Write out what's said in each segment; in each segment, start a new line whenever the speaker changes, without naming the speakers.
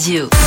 Radio.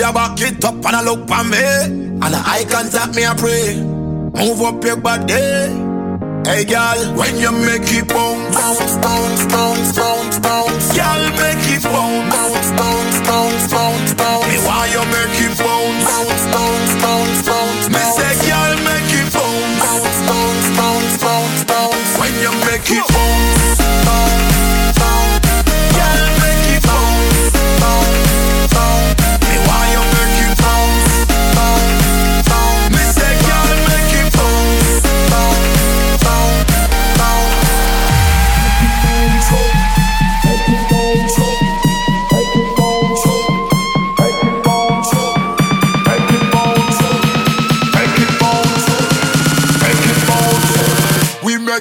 A back it up and a look for me. And the eye contact me a pray. Move up your body. Hey girl, when you make it bounce, bounce, bounce, bounce, bounce, bounce. Girl, make it bounce, bounce, bounce, bounce, bounce, bounce. Me why you make it bounce, bounce, bounce, bounce, bounce. Me say,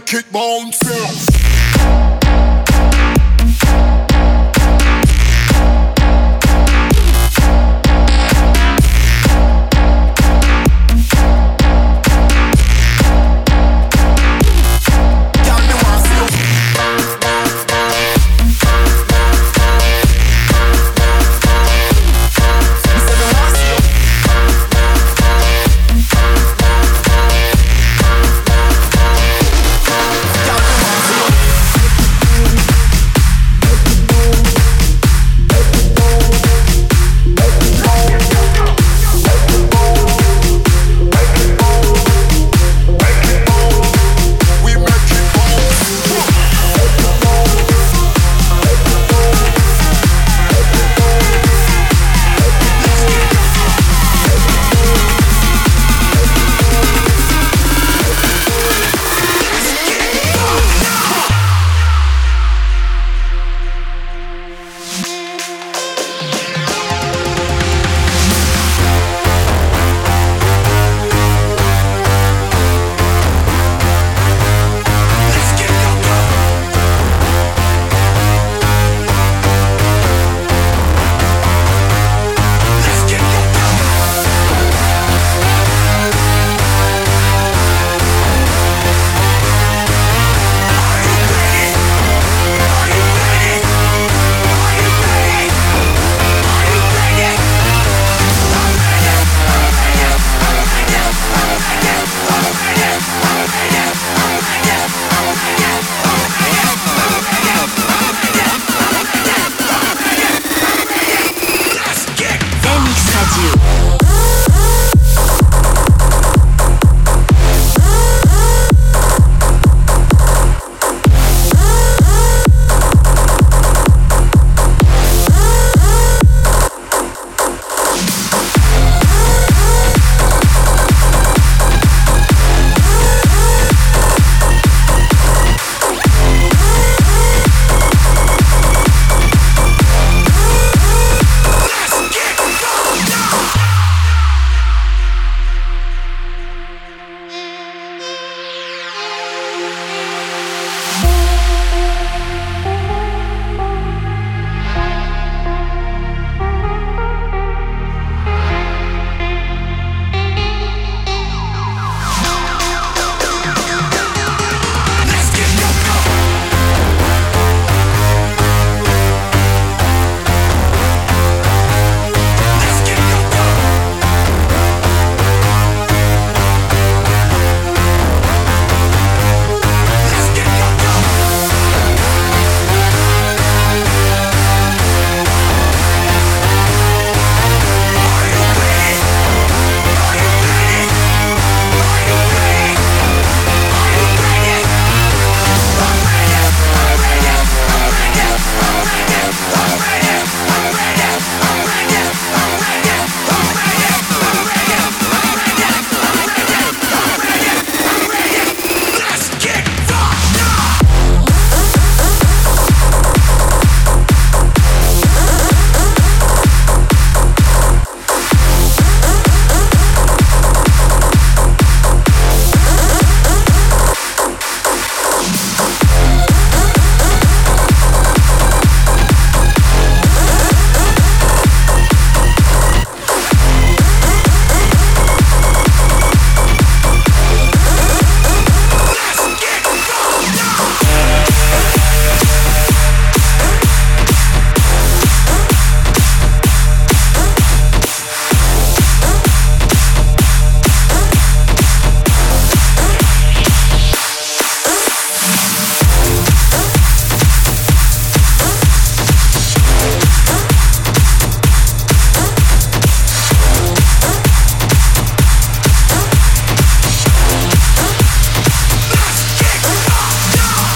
kick bounce.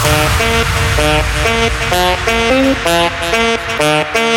Thank you.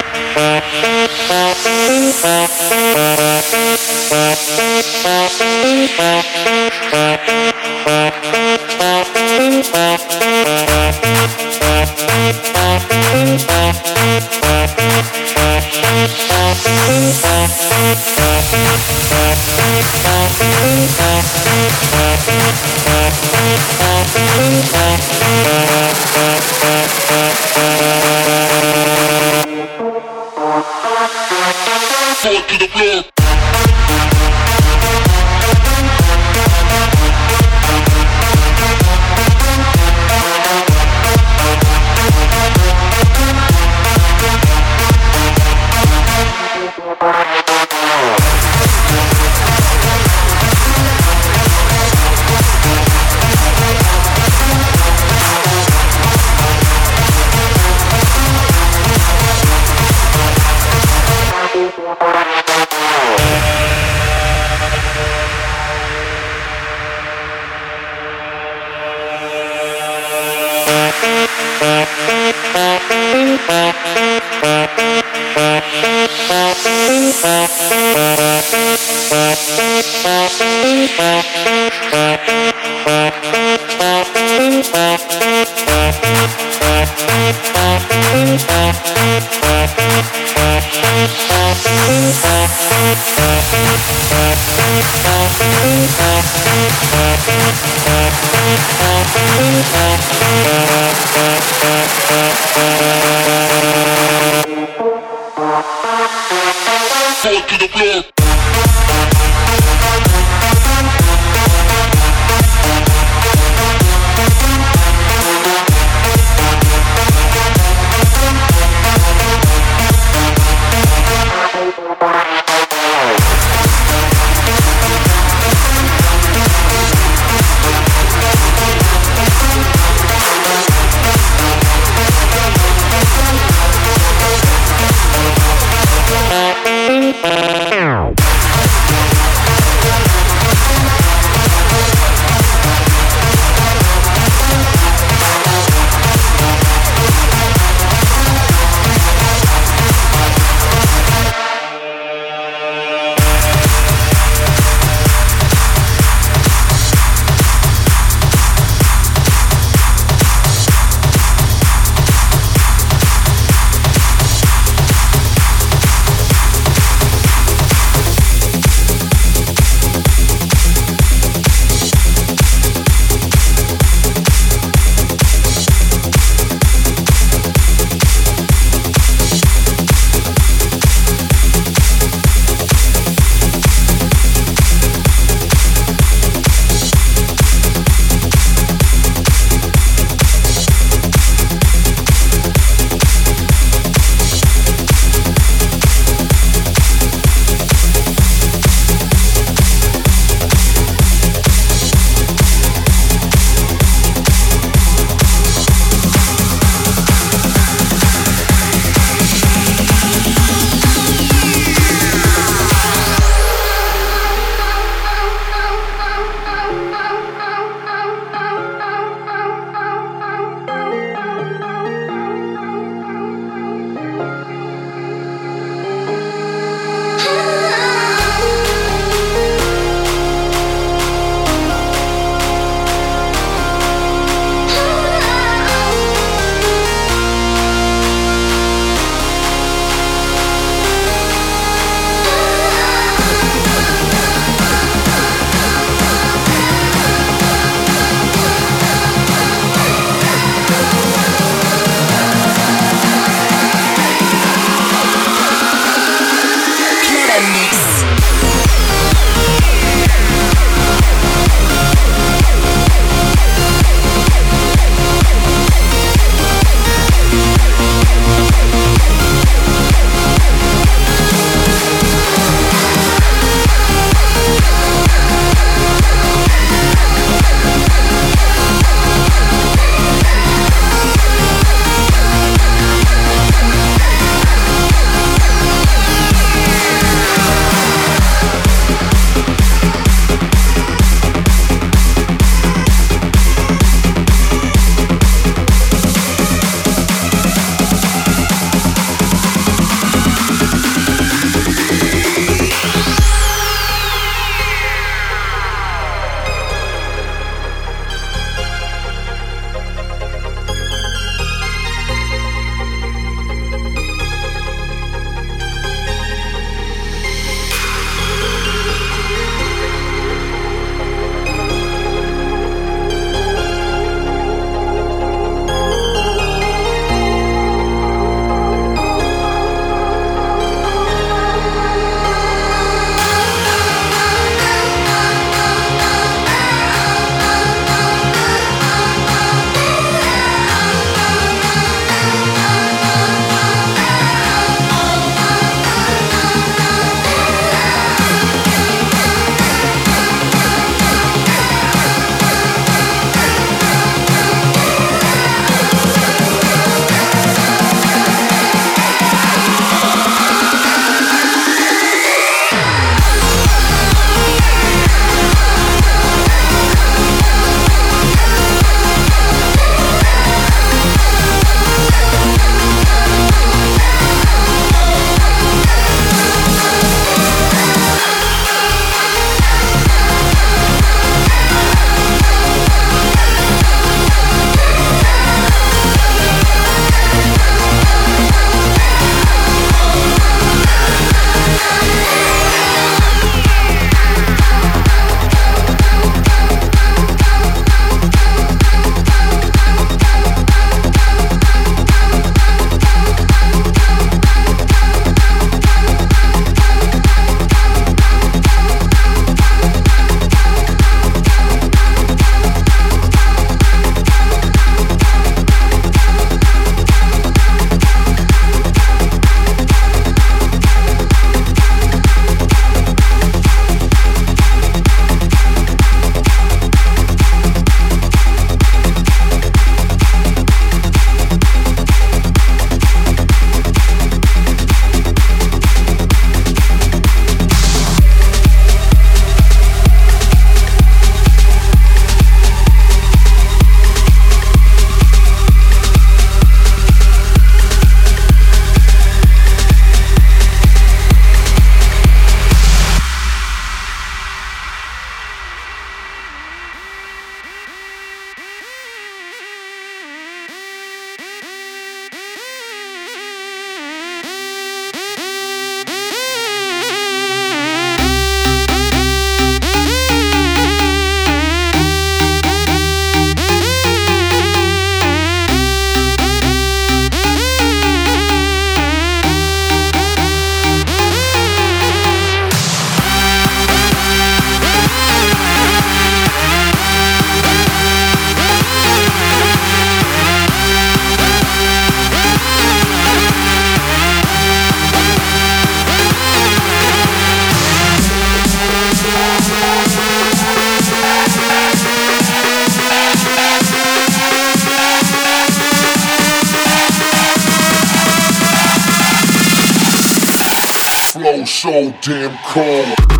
Damn cold.